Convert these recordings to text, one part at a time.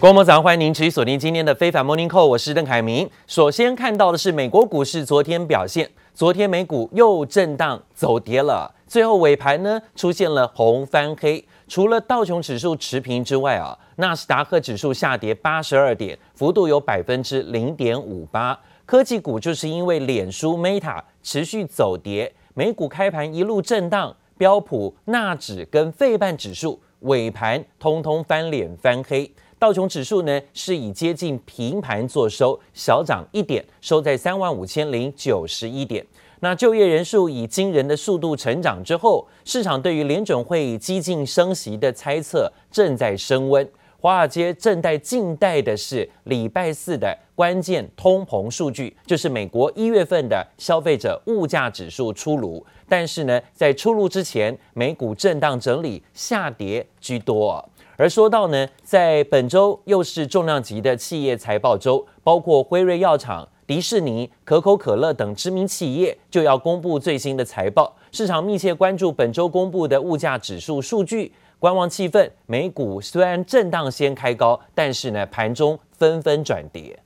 观众朋友早上，欢迎您持续锁定今天的非凡 Morning Call，我是邓凯明。首先看到的是美国股市昨天表现，昨天美股又震荡走跌了，最后尾盘呢出现了红翻黑。除了道琼指数持平之外啊，纳斯达克指数下跌八十二点，幅度有百分之零点五八。科技股就是因为脸书 Meta 持续走跌，美股开盘一路震荡，标普、纳指跟费半指数尾盘通通翻脸翻黑。道琼指数呢是以接近平盘做收，小涨一点，收在三万五千零九十一点。那就业人数以惊人的速度成长之后，市场对于联准会激进升息的猜测正在升温。华尔街正在静待的是礼拜四的关键通膨数据，就是美国一月份的消费者物价指数出炉。但是呢，在出炉之前，美股震荡整理，下跌居多。而说到呢，在本周又是重量级的企业财报周，包括辉瑞药厂。迪士尼、可口可乐等知名企业就要公布最新的财报，市场密切关注本周公布的物价指数数据，观望气氛。美股虽然震荡先开高，但是呢，盘中纷纷转跌。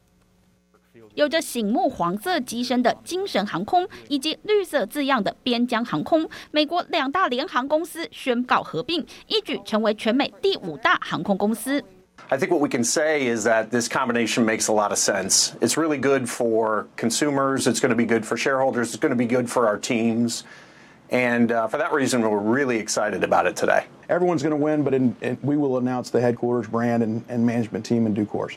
有着醒目黄色机身的精神航空，以及绿色字样的边疆航空，美国两大联航公司宣告合并，一举成为全美第五大航空公司。I think what we can say is that this combination makes a lot of sense. It's really good for consumers. It's going to be good for shareholders. It's going to be good for our teams. And uh, for that reason, we're really excited about it today. Everyone's going to win, but in, in, we will announce the headquarters brand and, and management team in due course.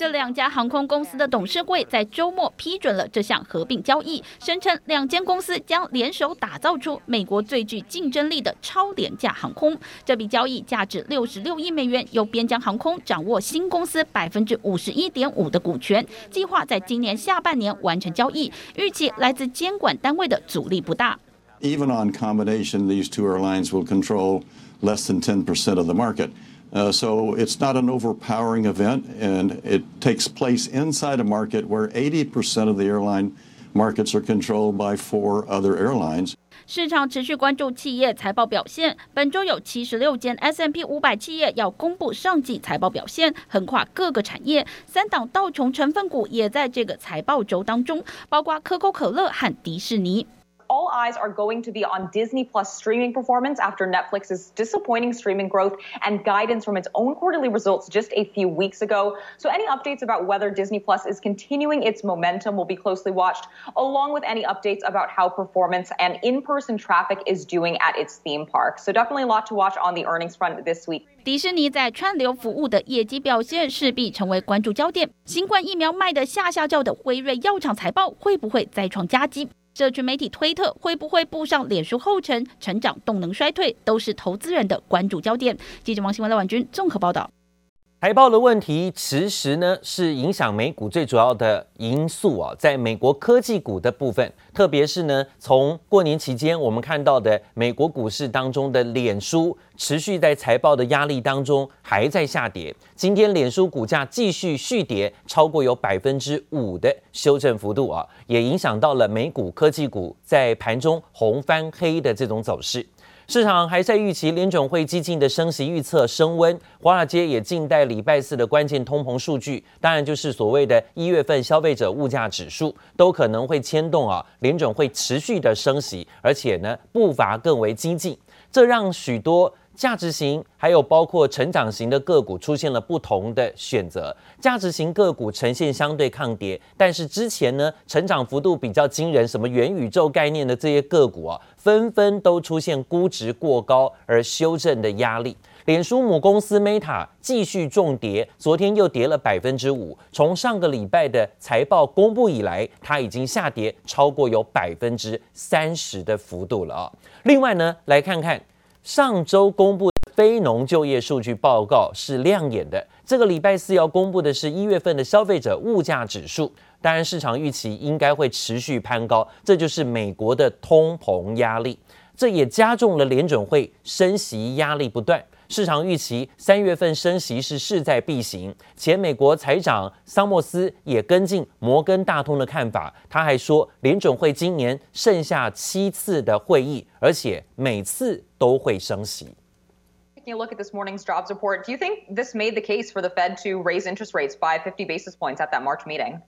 这两家航空公司的董事会在周末批准了这项合并交易，声称两间公司将联手打造出美国最具竞争力的超廉价航空。这笔交易价值六十六亿美元，由边疆航空掌握新公司百分之五十一点五的股权，计划在今年下半年完成交易。预期来自监管单位的阻力不大。Even on combination, these two airlines will control less than 10% of the market. Uh, so it's not an overpowering event, and it takes place inside a market where 80% of the airline markets are controlled by four other airlines. 市场持续关注企业财报表现。本周有七十六间 S&P 五百企业要公布上季财报表现，横跨各个产业。三档道琼成分股也在这个财报周当中，包括可口可乐和迪士尼。 all eyes are going to be on Disney Plus streaming performance after Netflix's disappointing streaming growth and guidance from its own quarterly results just a few weeks ago. So any updates about whether Disney Plus is continuing its momentum will be closely watched, along with any updates about how performance and in-person traffic is doing at its theme park. So definitely a lot to watch on the earnings front this week. 迪士尼在串流服务的业绩表现势必成为关注焦点。新冠疫苗卖得吓吓叫的辉瑞药厂财报会不会再创佳绩？ 社群媒体推特会不会步上脸书后尘，成长动能衰退，都是投资人的关注焦点。记者王新文、赖婉君综合报道。财报的问题，其实呢是影响美股最主要的因素啊，在美国科技股的部分，特别是呢从过年期间我们看到的美国股市当中的脸书，持续在财报的压力当中还在下跌。今天脸书股价继续续跌，超过有百分之五的修正幅度啊，也影响到了美股科技股在盘中红翻黑的这种走势。市场还在预期联准会激进的升息预测升温，华尔街也静待礼拜四的关键通膨数据，当然就是所谓的一月份消费者物价指数，都可能会牵动啊联准会持续的升息，而且呢步伐更为激进，这让许多。价值型还有包括成长型的个股出现了不同的选择，价值型个股呈现相对抗跌，但是之前呢成长幅度比较惊人，什么元宇宙概念的这些个股啊，纷纷都出现估值过高而修正的压力。脸书母公司 Meta 继续重跌，昨天又跌了百分之五，从上个礼拜的财报公布以来，它已经下跌超过有百分之三十的幅度了啊。另外呢，来看看。上周公布的非农就业数据报告是亮眼的。这个礼拜四要公布的是一月份的消费者物价指数，当然市场预期应该会持续攀高，这就是美国的通膨压力，这也加重了联准会升息压力不断。市场预期三月份升息是势在必行，前美国财长桑莫斯也跟进摩根大通的看法，他还说联准会今年剩下七次的会议，而且每次都会升息。 Taking a look at this morning's jobs report, do you think this made the case for the Fed to raise interest rates by 50 basis points at that March meeting?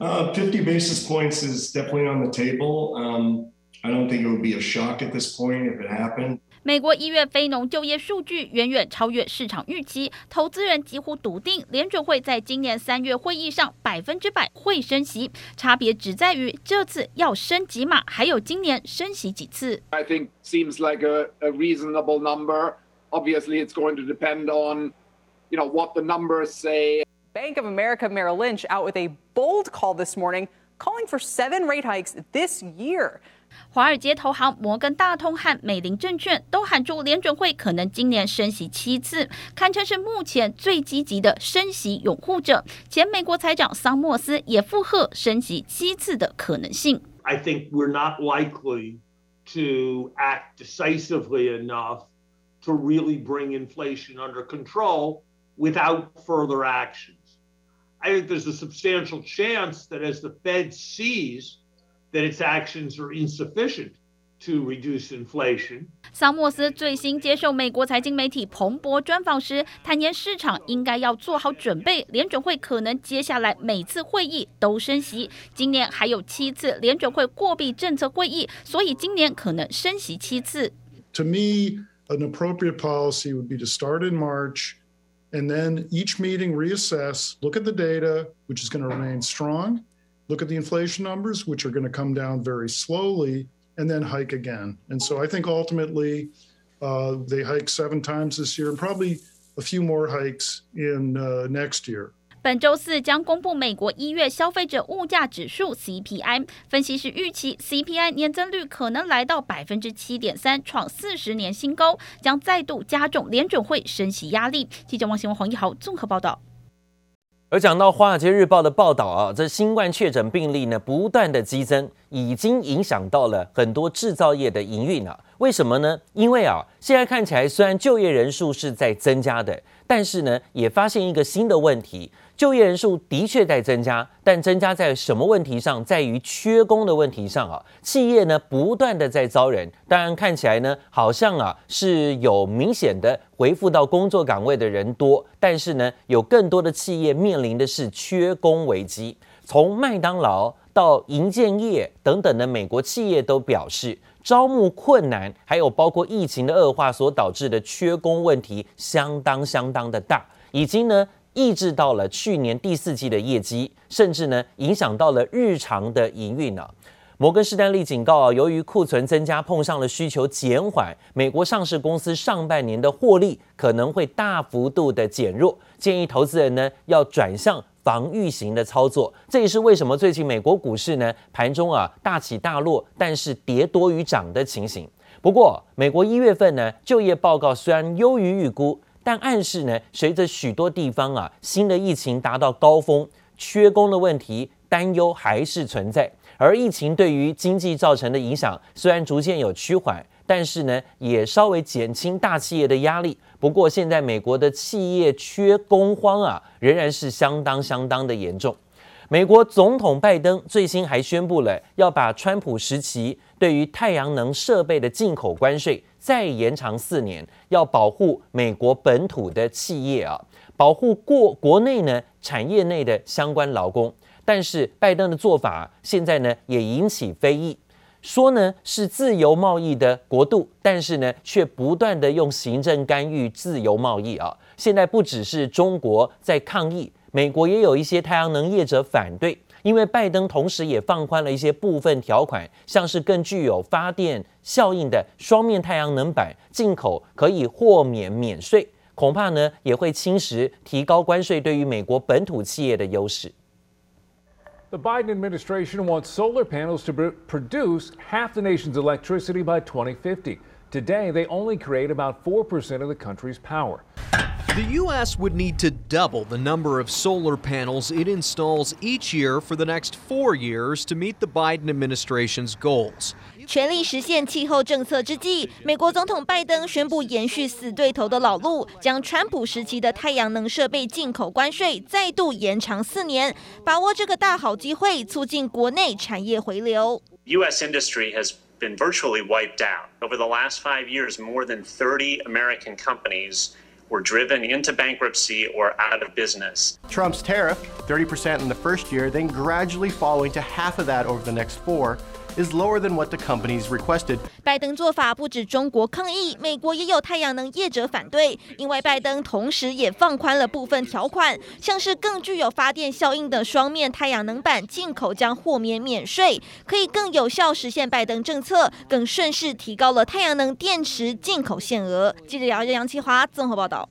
Uh, 50 basis points is definitely on the table. Um, I don't think it would be a shock at this point if it happened. 美国一月非农就业数据远远超越市场预期，投资人几乎笃定联准会在今年三月会议上百分之百会升息，差别只在于这次要升几码，还有今年升息几次。I think seems like a, a reasonable number. Obviously, it's going to depend on, you know, what the numbers say. Bank of America Merrill Lynch out with a bold call this morning, calling for seven rate hikes this year. 华尔街投行摩根大通和美林证券都喊出联准会可能今年升息七次，堪称是目前最积极的升息拥护者。前美国财长桑莫斯也附和升息七次的可能性。I think we're not likely to act decisively enough to really bring inflation under control without further actions. I think there's a substantial chance that as the Fed sees that its actions are insufficient to reduce inflation. 桑莫斯最新接受美国财经媒体彭博专访时，坦言市场应该要做好准备，联准会可能接下来每次会议都升息，今年还有七次联准会货币政策会议，所以今年可能升息七次。To me, an appropriate policy would be to start in March, and then each meeting reassess, look at the data, which is going to remain strong. look at the inflation numbers, which are going to come down very slowly, and then hike again. And so I think ultimately uh, they hike seven times this year and probably a few more hikes in uh, next year. 本周四将公布美国一月消费者物价指数 CPI，分析师预期 CPI 年增率可能来到百分之七点三，创四十年新高，将再度加重联准会升息压力。记者王新文、黄一豪综合报道。 而讲到《华尔街日报》的报道啊，这新冠确诊病例呢不断的激增，已经影响到了很多制造业的营运啊。为什么呢？因为啊，现在看起来虽然就业人数是在增加的，但是呢，也发现一个新的问题。就业人数的确在增加，但增加在什么问题上？在于缺工的问题上啊。企业呢不断的在招人，当然看起来呢好像啊是有明显的回复到工作岗位的人多，但是呢有更多的企业面临的是缺工危机。从麦当劳到银建业等等的美国企业都表示招募困难，还有包括疫情的恶化所导致的缺工问题相当相当的大，已经呢。抑制到了去年第四季的业绩，甚至呢影响到了日常的营运呢。摩根士丹利警告啊，由于库存增加碰上了需求减缓，美国上市公司上半年的获利可能会大幅度的减弱，建议投资人呢要转向防御型的操作。这也是为什么最近美国股市呢盘中啊大起大落，但是跌多于涨的情形。不过美国一月份呢就业报告虽然优于预估。但暗示呢，随着许多地方啊新的疫情达到高峰，缺工的问题担忧还是存在。而疫情对于经济造成的影响虽然逐渐有趋缓，但是呢也稍微减轻大企业的压力。不过现在美国的企业缺工荒啊仍然是相当相当的严重。美国总统拜登最新还宣布了要把川普时期对于太阳能设备的进口关税。再延长四年，要保护美国本土的企业啊，保护过国内呢产业内的相关劳工。但是拜登的做法现在呢也引起非议，说呢是自由贸易的国度，但是呢却不断的用行政干预自由贸易啊。现在不只是中国在抗议，美国也有一些太阳能业者反对。因为拜登同时也放宽了一些部分条款，像是更具有发电效应的双面太阳能板进口可以豁免免税，恐怕呢也会侵蚀提高关税对于美国本土企业的优势。The Biden administration wants solar panels to produce half the nation's electricity by 2050. Today, they only create about 4% of the country's power. The U.S. would need to double the number of solar panels it installs each year for the next four years to meet the Biden administration's goals. 全力实现气候政策之际，美国总统拜登宣布延续死对头的老路，将川普时期的太阳能设备进口关税再度延长四年，把握这个大好机会，促进国内产业回流。U.S. industry has been virtually wiped out. Over the last five years, more than thirty American companies were driven into bankruptcy or out of business. Trump's tariff, 30% in the first year, then gradually falling to half of that over the next four, is lower than what the companies requested. 拜登做法不止中国抗议，美国也有太阳能业者反对，因为拜登同时也放宽了部分条款，像是更具有发电效应的双面太阳能板进口将豁免免税，可以更有效实现拜登政策，更顺势提高了太阳能电池进口限额。记者姚任杨启华综合报道。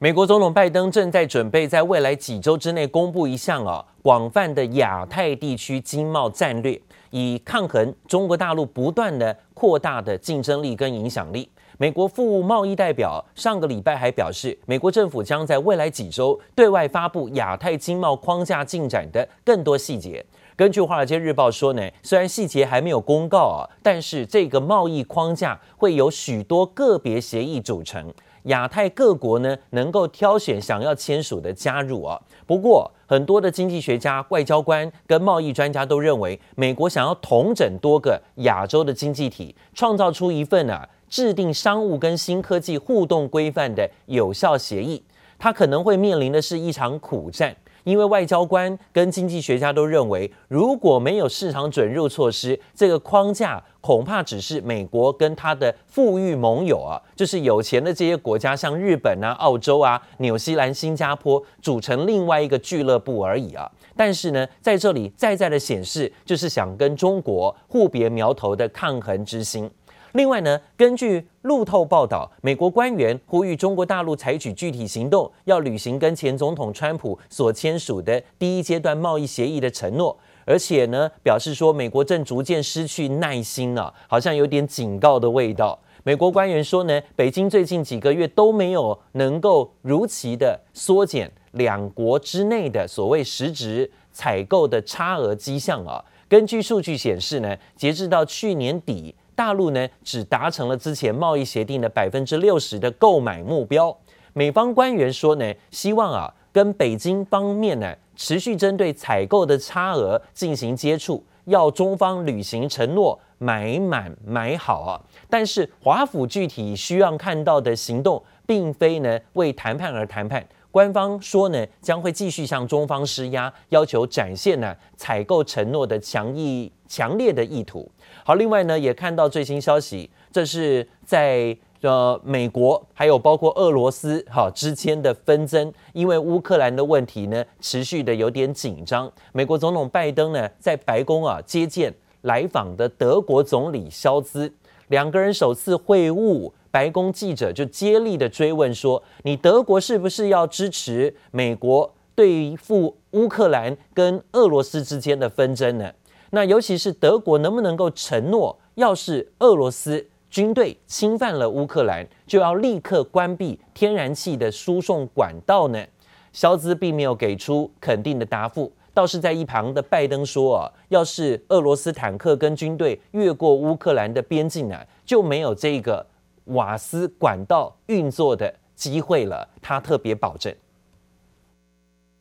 美国总统拜登正在准备在未来几周之内公布一项啊广泛的亚太地区经贸战略。以抗衡中国大陆不断的扩大的竞争力跟影响力。美国副贸易代表上个礼拜还表示，美国政府将在未来几周对外发布亚太经贸框架进展的更多细节。根据《华尔街日报》说呢，虽然细节还没有公告啊，但是这个贸易框架会由许多个别协议组成。亚太各国呢，能够挑选想要签署的加入啊。不过，很多的经济学家、外交官跟贸易专家都认为，美国想要统整多个亚洲的经济体，创造出一份啊制定商务跟新科技互动规范的有效协议，它可能会面临的是一场苦战。因为外交官跟经济学家都认为，如果没有市场准入措施，这个框架恐怕只是美国跟他的富裕盟友啊，就是有钱的这些国家，像日本啊、澳洲啊、纽西兰、新加坡组成另外一个俱乐部而已啊。但是呢，在这里再再的显示，就是想跟中国互别苗头的抗衡之心。另外呢，根据路透报道，美国官员呼吁中国大陆采取具体行动，要履行跟前总统川普所签署的第一阶段贸易协议的承诺，而且呢，表示说美国正逐渐失去耐心了，好像有点警告的味道。美国官员说呢，北京最近几个月都没有能够如期的缩减两国之内的所谓实质采购的差额迹象啊。根据数据显示呢，截至到去年底。大陆呢，只达成了之前贸易协定的百分之六十的购买目标。美方官员说呢，希望啊跟北京方面呢持续针对采购的差额进行接触，要中方履行承诺，买满买好啊。但是华府具体需要看到的行动，并非呢为谈判而谈判。官方说呢，将会继续向中方施压，要求展现呢采购承诺的强意强烈的意图。好，另外呢，也看到最新消息，这是在呃美国还有包括俄罗斯哈之间的纷争，因为乌克兰的问题呢持续的有点紧张。美国总统拜登呢在白宫啊接见来访的德国总理肖兹，两个人首次会晤，白宫记者就接力的追问说：“你德国是不是要支持美国对付乌克兰跟俄罗斯之间的纷争呢？”那尤其是德国能不能够承诺，要是俄罗斯军队侵犯了乌克兰，就要立刻关闭天然气的输送管道呢？肖兹并没有给出肯定的答复，倒是在一旁的拜登说啊，要是俄罗斯坦克跟军队越过乌克兰的边境呢，就没有这个瓦斯管道运作的机会了。他特别保证：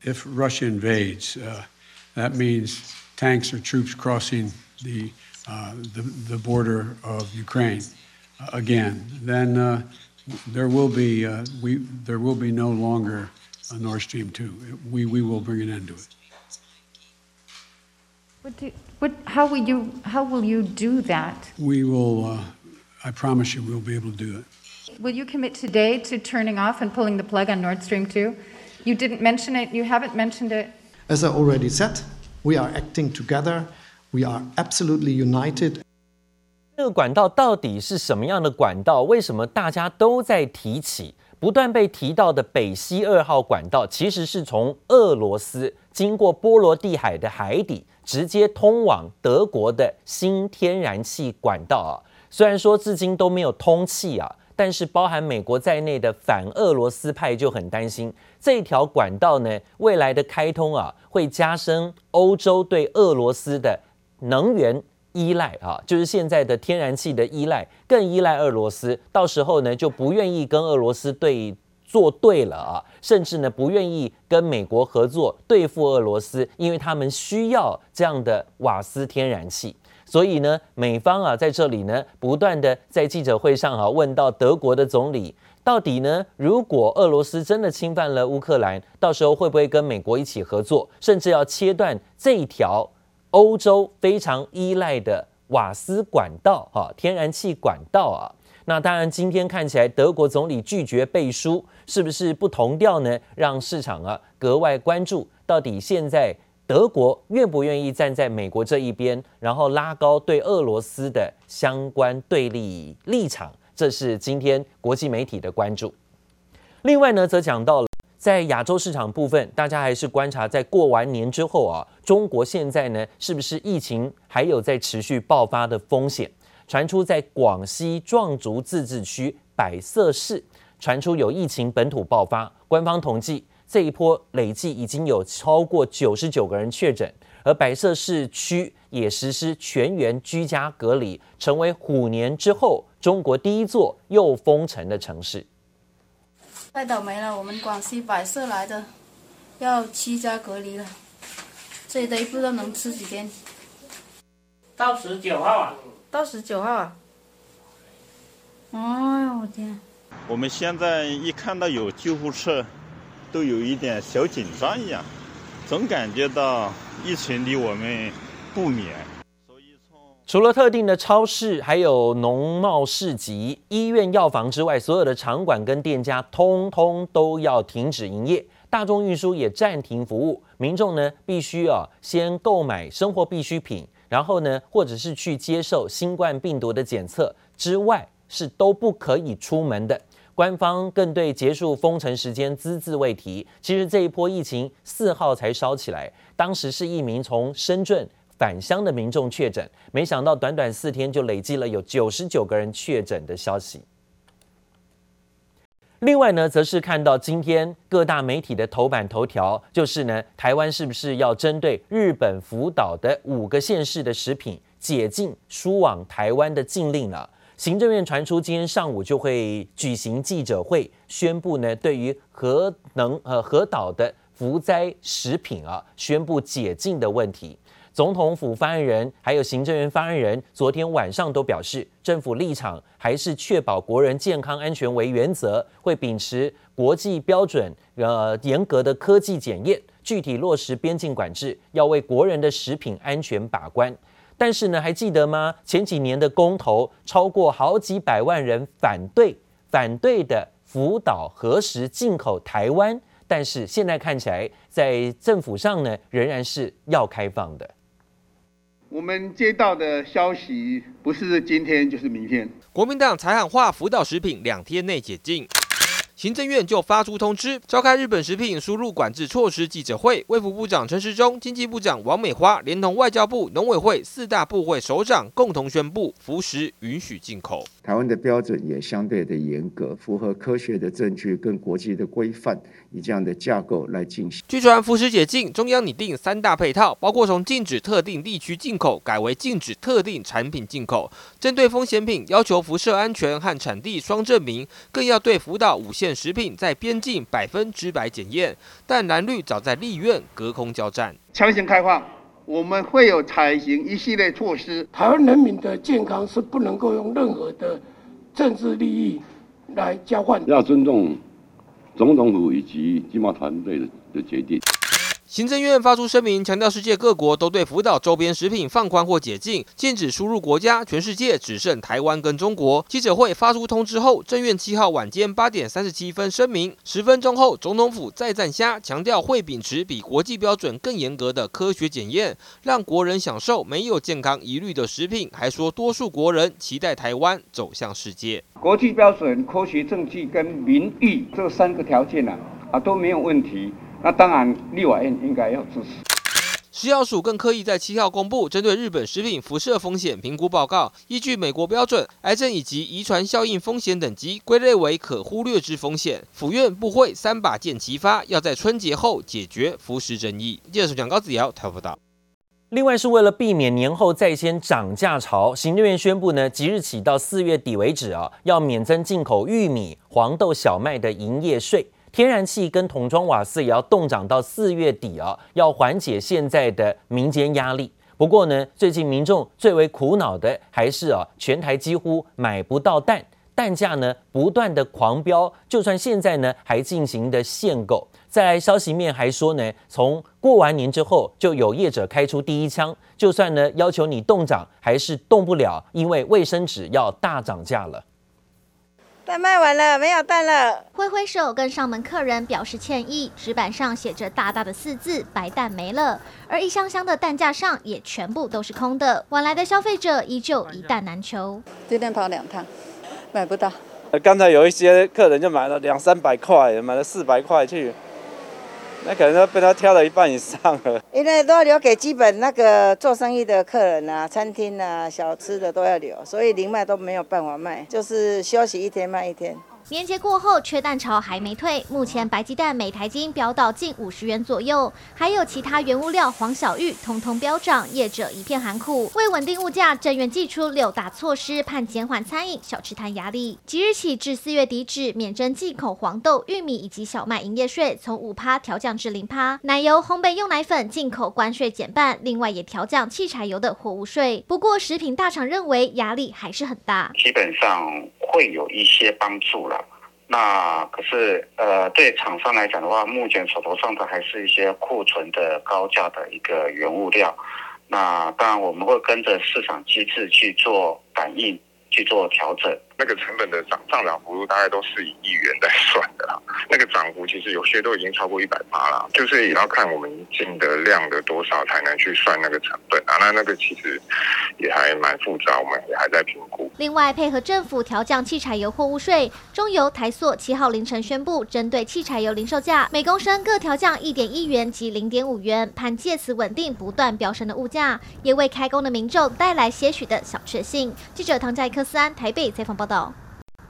If Russia invades, uh, that means tanks or troops crossing the, uh, the, the border of Ukraine uh, again, then uh, there will be uh, we there will be no longer a Nord Stream two. We we will bring an end to it. What do, what, how will you how will you do that? We will. Uh, I promise you, we'll be able to do it. Will you commit today to turning off and pulling the plug on Nord Stream two? You didn't mention it. You haven't mentioned it. As I already said, We are acting together. We are absolutely united. 这个管道到底是什么样的管道？为什么大家都在提起？不断被提到的北溪二号管道，其实是从俄罗斯经过波罗的海的海底，直接通往德国的新天然气管道啊。虽然说至今都没有通气啊。但是，包含美国在内的反俄罗斯派就很担心，这条管道呢，未来的开通啊，会加深欧洲对俄罗斯的能源依赖啊，就是现在的天然气的依赖，更依赖俄罗斯。到时候呢，就不愿意跟俄罗斯对作对了啊，甚至呢，不愿意跟美国合作对付俄罗斯，因为他们需要这样的瓦斯天然气。所以呢，美方啊在这里呢不断的在记者会上啊问到德国的总理，到底呢，如果俄罗斯真的侵犯了乌克兰，到时候会不会跟美国一起合作，甚至要切断这一条欧洲非常依赖的瓦斯管道、啊，天然气管道啊？那当然，今天看起来德国总理拒绝背书，是不是不同调呢？让市场啊格外关注，到底现在德国愿不愿意站在美国这一边，然后拉高对俄罗斯的相关对立立场？这是今天国际媒体的关注。另外呢，则讲到了在亚洲市场部分，大家还是观察在过完年之后啊，中国现在呢是不是疫情还有在持续爆发的风险？传出在广西壮族自治区百色市传出有疫情本土爆发，官方统计这一波累计已经有超过九十九个人确诊，而百色市区也实施全员居家隔离，成为虎年之后中国第一座又封城的城市。太倒霉了，我们广西百色来的要居家隔离了，这得不知道能吃几天。到十九号啊。到十九号啊！哎呦我天！我们现在一看到有救护车，都有一点小紧张一样，总感觉到疫情离我们不远。除了特定的超市、还有农贸市集、医院、药房之外，所有的场馆跟店家通通都要停止营业，大众运输也暂停服务，民众呢必须啊先购买生活必需品。然后呢，或者是去接受新冠病毒的检测之外，是都不可以出门的。官方更对结束封城时间只字未提。其实这一波疫情四号才烧起来，当时是一名从深圳返乡的民众确诊，没想到短短四天就累积了有九十九个人确诊的消息。另外呢，则是看到今天各大媒体的头版头条，就是呢，台湾是不是要针对日本福岛的五个县市的食品解禁输往台湾的禁令了？行政院传出今天上午就会举行记者会，宣布呢，对于核能呃核岛的福灾食品啊，宣布解禁的问题。总统府发言人还有行政院发言人昨天晚上都表示，政府立场还是确保国人健康安全为原则，会秉持国际标准，呃，严格的科技检验，具体落实边境管制，要为国人的食品安全把关。但是呢，还记得吗？前几年的公投，超过好几百万人反对，反对的福岛核食进口台湾，但是现在看起来，在政府上呢，仍然是要开放的。我们接到的消息不是今天就是明天。国民党才喊话福岛食品两天内解禁，行政院就发出通知，召开日本食品输入管制措施记者会。卫福部长陈时中、经济部长王美花连同外交部、农委会四大部会首长共同宣布，服食允许进口。台湾的标准也相对的严格，符合科学的证据跟国际的规范，以这样的架构来进行。据传福食解禁，中央拟定三大配套，包括从禁止特定地区进口改为禁止特定产品进口，针对风险品要求辐射安全和产地双证明，更要对福岛五线食品在边境百分之百检验。但蓝绿早在立院隔空交战，强行开放。我们会有采行一系列措施。台湾人民的健康是不能够用任何的政治利益来交换。要尊重总统府以及经贸团队的的决定。行政院发出声明，强调世界各国都对福岛周边食品放宽或解禁，禁止输入国家，全世界只剩台湾跟中国。记者会发出通知后，政院七号晚间八点三十七分声明，十分钟后总统府再赞虾，强调会秉持比国际标准更严格的科学检验，让国人享受没有健康疑虑的食品。还说，多数国人期待台湾走向世界。国际标准、科学证据跟民意这三个条件啊，啊都没有问题。那当然，立法院应该要支持。食药署更刻意在七号公布针对日本食品辐射风险评估报告，依据美国标准，癌症以及遗传效应风险等级归类为可忽略之风险。府院部会三把剑齐发，要在春节后解决辐食争议。记者蒋高子尧台报道。另外，是为了避免年后再掀涨价潮，行政院宣布呢，即日起到四月底为止啊，要免征进口玉米、黄豆、小麦的营业税。天然气跟桶装瓦斯也要冻涨到四月底啊，要缓解现在的民间压力。不过呢，最近民众最为苦恼的还是啊，全台几乎买不到蛋，蛋价呢不断的狂飙，就算现在呢还进行的限购。再来消息面还说呢，从过完年之后就有业者开出第一枪，就算呢要求你冻涨，还是冻不了，因为卫生纸要大涨价了。蛋卖完了，没有蛋了。挥挥手跟上门客人表示歉意，纸板上写着大大的四字“白蛋没了”，而一箱箱的蛋架上也全部都是空的。晚来的消费者依旧一蛋难求。今天跑两趟，买不到。刚才有一些客人就买了两三百块，买了四百块去。那可能都被他挑了一半以上了，因为都要留给基本那个做生意的客人啊，餐厅啊、小吃的都要留，所以零卖都没有办法卖，就是休息一天卖一天。年节过后，缺蛋潮还没退。目前白鸡蛋每台斤飙到近五十元左右，还有其他原物料黄小玉通通飙涨，业者一片寒苦。为稳定物价，政院祭出六大措施，盼减缓餐饮小吃摊压力。即日起至四月底止，免征进口黄豆、玉米以及小麦营业税，从五趴调降至零趴。奶油、烘焙用奶粉进口关税减半，另外也调降汽柴油的货物税。不过，食品大厂认为压力还是很大，基本上会有一些帮助了。那可是，呃，对厂商来讲的话，目前手头上的还是一些库存的高价的一个原物料。那当然，我们会跟着市场机制去做反应，去做调整。那个成本的涨上涨幅度大概都是以亿元在算的啦，那个涨幅其实有些都已经超过一百八了，就是也要看我们进的量的多少才能去算那个成本啊。那那个其实也还蛮复杂，我们也还在评估。另外，配合政府调降汽柴油货物税，中油、台塑七号凌晨宣布，针对汽柴油零售价每公升各调降一点一元及零点五元，盼借此稳定不断飙升的物价，也为开工的民众带来些许的小确幸。记者唐佳克斯安台北采访报道。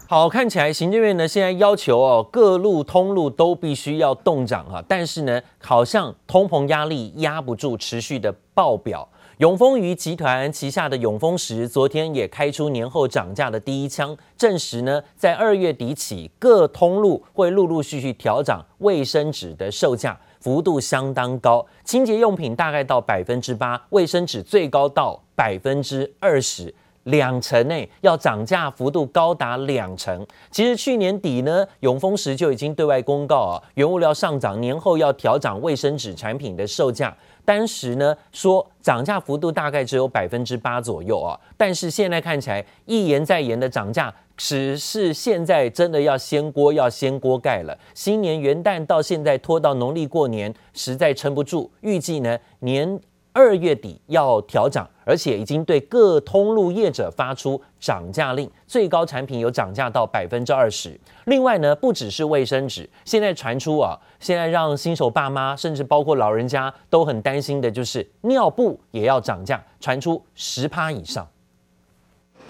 好，看起来行政院呢现在要求哦，各路通路都必须要动涨哈，但是呢，好像通膨压力压不住，持续的爆表。永丰余集团旗下的永丰石昨天也开出年后涨价的第一枪，证实呢，在二月底起，各通路会陆陆续续调涨卫生纸的售价，幅度相当高，清洁用品大概到百分之八，卫生纸最高到百分之二十。两成诶要涨价幅度高达两成。其实去年底呢，永丰时就已经对外公告啊，原物料上涨，年后要调涨卫生纸产品的售价。当时呢说涨价幅度大概只有百分之八左右啊，但是现在看起来一言再言的涨价，只是现在真的要掀锅要掀锅盖了。新年元旦到现在拖到农历过年，实在撑不住。预计呢年。二月底要调涨，而且已经对各通路业者发出涨价令，最高产品有涨价到百分之二十。另外呢，不只是卫生纸，现在传出啊，现在让新手爸妈甚至包括老人家都很担心的，就是尿布也要涨价，传出十趴以上，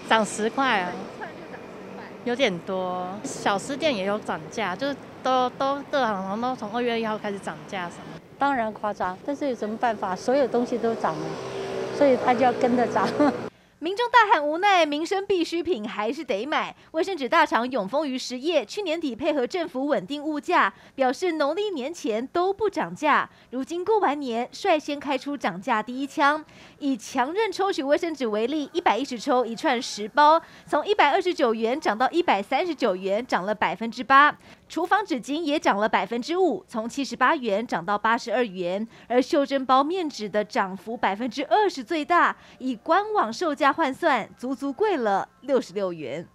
涨十块啊，有点多。小吃店也有涨价，就是都都各行都从二月一号开始涨价什么。当然夸张，但是有什么办法？所有东西都涨了，所以他就要跟着涨。民众大喊无奈，民生必需品还是得买。卫生纸大厂永丰余实业去年底配合政府稳定物价，表示农历年前都不涨价。如今过完年，率先开出涨价第一枪。以强韧抽取卫生纸为例，一百一十抽一串十包，从一百二十九元涨到一百三十九元，涨了百分之八。厨房纸巾也涨了百分之五，从七十八元涨到八十二元，而袖珍包面纸的涨幅百分之二十最大，以官网售价换算，足足贵了六十六元。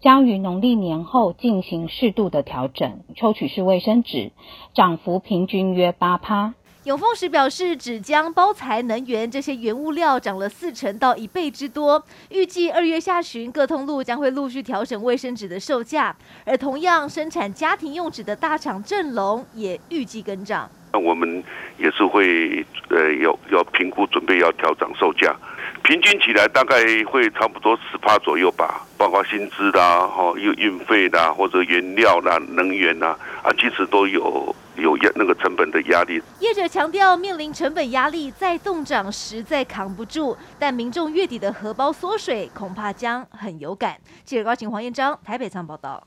将于农历年后进行适度的调整，抽取式卫生纸涨幅平均约八趴。永丰时表示，纸浆、包材、能源这些原物料涨了四成到一倍之多。预计二月下旬，各通路将会陆续调整卫生纸的售价。而同样生产家庭用纸的大厂正隆也预计跟涨。那我们也是会呃要要评估准备要调整售价，平均起来大概会差不多十趴左右吧，包括薪资啦、哈运运费啦，或者原料啦、能源啦，啊，其实都有。有压那个成本的压力，业者强调面临成本压力，再动涨实在扛不住，但民众月底的荷包缩水，恐怕将很有感。记者高晴、黄彦章台北仓报道。